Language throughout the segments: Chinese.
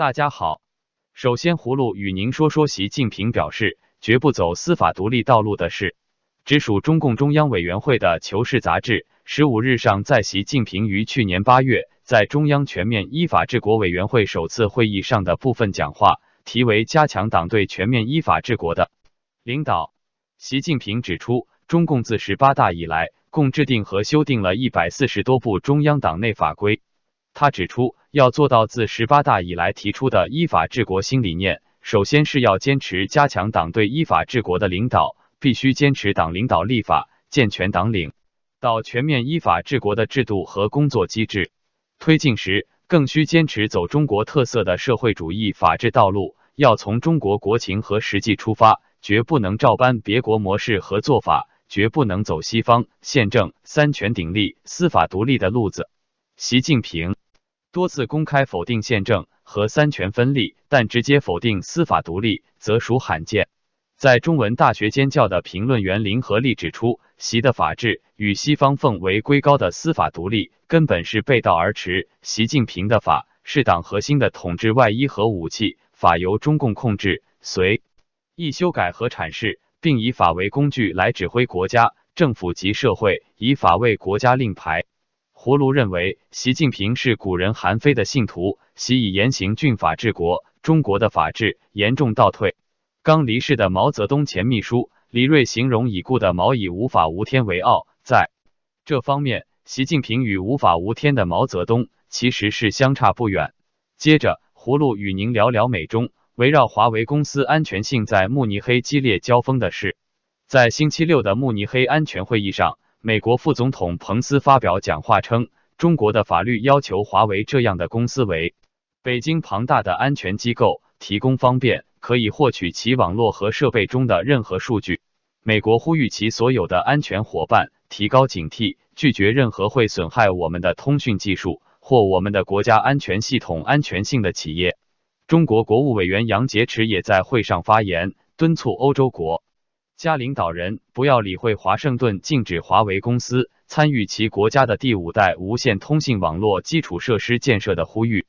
大家好，首先葫芦与您说说习近平表示绝不走司法独立道路的事。直属中共中央委员会的《求是》杂志十五日上在习近平于去年八月在中央全面依法治国委员会首次会议上的部分讲话，题为“加强党对全面依法治国的领导”。习近平指出，中共自十八大以来，共制定和修订了一百四十多部中央党内法规。他指出，要做到自十八大以来提出的依法治国新理念，首先是要坚持加强党对依法治国的领导，必须坚持党领导立法，健全党领导全面依法治国的制度和工作机制。推进时，更需坚持走中国特色的社会主义法治道路，要从中国国情和实际出发，绝不能照搬别国模式和做法，绝不能走西方宪政三权鼎立、司法独立的路子。习近平。多次公开否定宪政和三权分立，但直接否定司法独立则属罕见。在中文大学兼教的评论员林和利指出，习的法治与西方奉为圭高的司法独立根本是背道而驰。习近平的法是党核心的统治外衣和武器，法由中共控制，随意修改和阐释，并以法为工具来指挥国家、政府及社会，以法为国家令牌。葫芦认为，习近平是古人韩非的信徒，习以严刑峻法治国，中国的法治严重倒退。刚离世的毛泽东前秘书李锐形容已故的毛以无法无天为傲，在这方面，习近平与无法无天的毛泽东其实是相差不远。接着，葫芦与您聊聊美中围绕华为公司安全性在慕尼黑激烈交锋的事。在星期六的慕尼黑安全会议上。美国副总统彭斯发表讲话称，中国的法律要求华为这样的公司为北京庞大的安全机构提供方便，可以获取其网络和设备中的任何数据。美国呼吁其所有的安全伙伴提高警惕，拒绝任何会损害我们的通讯技术或我们的国家安全系统安全性的企业。中国国务委员杨洁篪也在会上发言，敦促欧洲国。加领导人不要理会华盛顿禁止华为公司参与其国家的第五代无线通信网络基础设施建设的呼吁。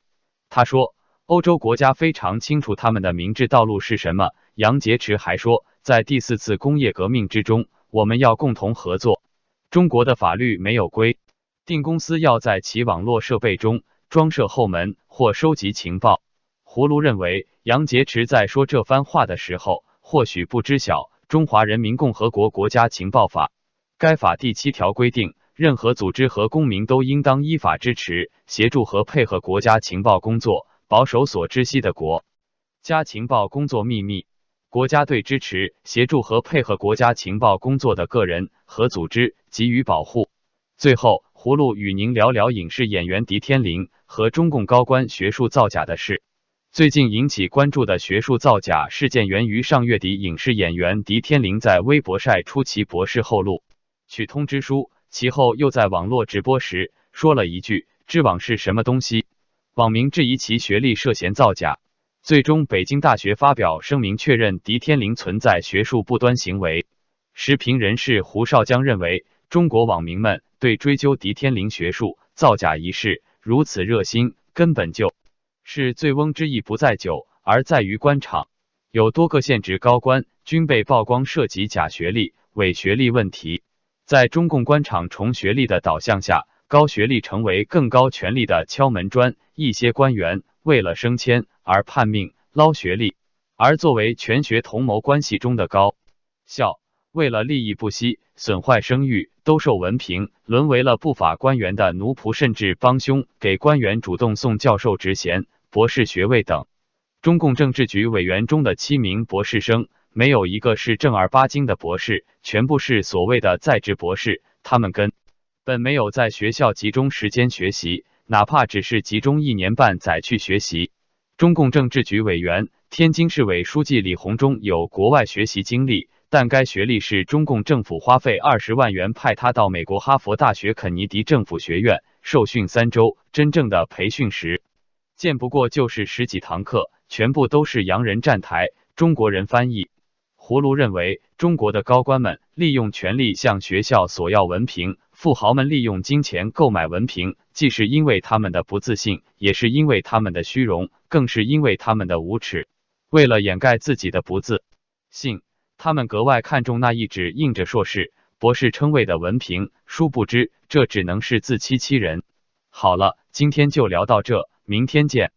他说，欧洲国家非常清楚他们的明智道路是什么。杨洁篪还说，在第四次工业革命之中，我们要共同合作。中国的法律没有规定公司要在其网络设备中装设后门或收集情报。葫芦认为，杨洁篪在说这番话的时候，或许不知晓。中华人民共和国国家情报法，该法第七条规定，任何组织和公民都应当依法支持、协助和配合国家情报工作，保守所知悉的国家情报工作秘密。国家对支持、协助和配合国家情报工作的个人和组织给予保护。最后，葫芦与您聊聊影视演员狄天林和中共高官学术造假的事。最近引起关注的学术造假事件，源于上月底影视演员狄天林在微博晒出其博士后录取通知书，其后又在网络直播时说了一句“知网是什么东西”，网民质疑其学历涉嫌造假。最终，北京大学发表声明确认狄天林存在学术不端行为。时评人士胡少江认为，中国网民们对追究狄天林学术造假一事如此热心，根本就。是醉翁之意不在酒，而在于官场。有多个县职高官均被曝光涉及假学历、伪学历问题。在中共官场重学历的导向下，高学历成为更高权力的敲门砖。一些官员为了升迁而叛命捞学历，而作为全学同谋关系中的高校，为了利益不惜损坏声誉，兜售文凭，沦为了不法官员的奴仆，甚至帮凶，给官员主动送教授职衔。博士学位等，中共政治局委员中的七名博士生，没有一个是正儿八经的博士，全部是所谓的在职博士。他们根本没有在学校集中时间学习，哪怕只是集中一年半载去学习。中共政治局委员、天津市委书记李鸿忠有国外学习经历，但该学历是中共政府花费二十万元派他到美国哈佛大学肯尼迪政府学院受训三周，真正的培训时。见不过就是十几堂课，全部都是洋人站台，中国人翻译。葫芦认为，中国的高官们利用权力向学校索要文凭，富豪们利用金钱购买文凭，既是因为他们的不自信，也是因为他们的虚荣，更是因为他们的无耻。为了掩盖自己的不自信，他们格外看重那一纸印着硕士、博士称谓的文凭。殊不知，这只能是自欺欺人。好了，今天就聊到这，明天见。